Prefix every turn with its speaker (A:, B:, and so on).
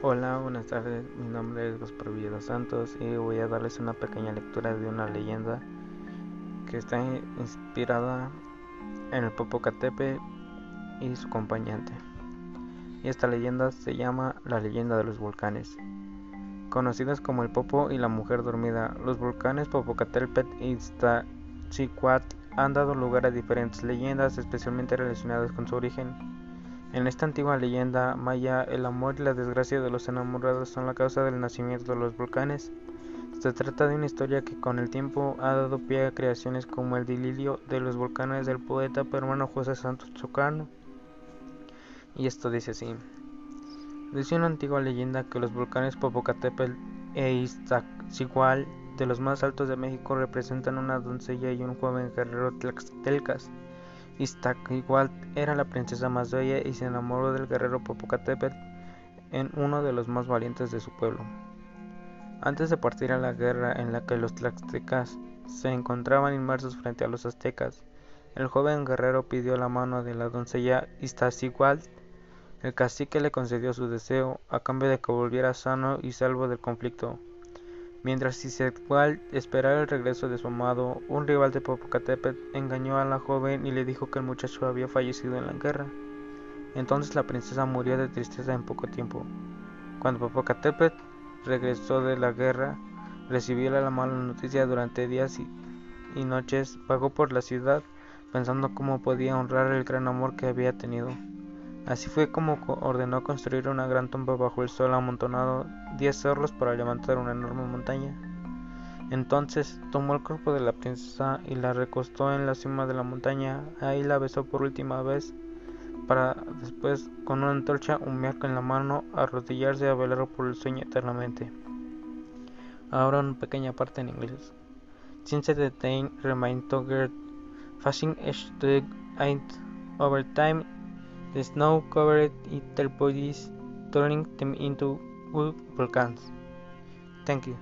A: Hola, buenas tardes. Mi nombre es Gaspar Villegas Santos y voy a darles una pequeña lectura de una leyenda que está inspirada en el Popocatépetl y su acompañante. Y esta leyenda se llama la leyenda de los volcanes. Conocidas como el Popo y la mujer dormida, los volcanes Popocatépetl y Iztaccíhuatl han dado lugar a diferentes leyendas especialmente relacionadas con su origen. En esta antigua leyenda maya, el amor y la desgracia de los enamorados son la causa del nacimiento de los volcanes. Se trata de una historia que con el tiempo ha dado pie a creaciones como el delirio de los volcanes del poeta peruano José Santos Chocano. Y esto dice así. Dice una antigua leyenda que los volcanes Popocatépetl e Iztaccíhuatl, de los más altos de México, representan una doncella y un joven guerrero tlaxtelcas Iztaccíhuatl era la princesa más bella y se enamoró del guerrero Popocatépetl en uno de los más valientes de su pueblo. Antes de partir a la guerra en la que los tlaxtecas se encontraban inmersos frente a los aztecas, el joven guerrero pidió la mano de la doncella Iztaccíhuatl. El cacique le concedió su deseo a cambio de que volviera sano y salvo del conflicto. Mientras Iztaccíhuatl esperaba el regreso de su amado, un rival de Popocatépetl engañó a la joven y le dijo que el muchacho había fallecido en la guerra. Entonces la princesa murió de tristeza en poco tiempo. Cuando Popocatépetl regresó de la guerra, recibió la mala noticia durante días y, y noches, vagó por la ciudad pensando cómo podía honrar el gran amor que había tenido. Así fue como ordenó construir una gran tumba bajo el sol amontonado diez cerros para levantar una enorme montaña. Entonces tomó el cuerpo de la princesa y la recostó en la cima de la montaña. Ahí la besó por última vez para después con una antorcha humear en la mano arrodillarse a velar por el sueño eternamente. Ahora una pequeña parte en inglés. Since the day remained fasting and over time The snow covered their bodies, turning them into volcans. Thank you.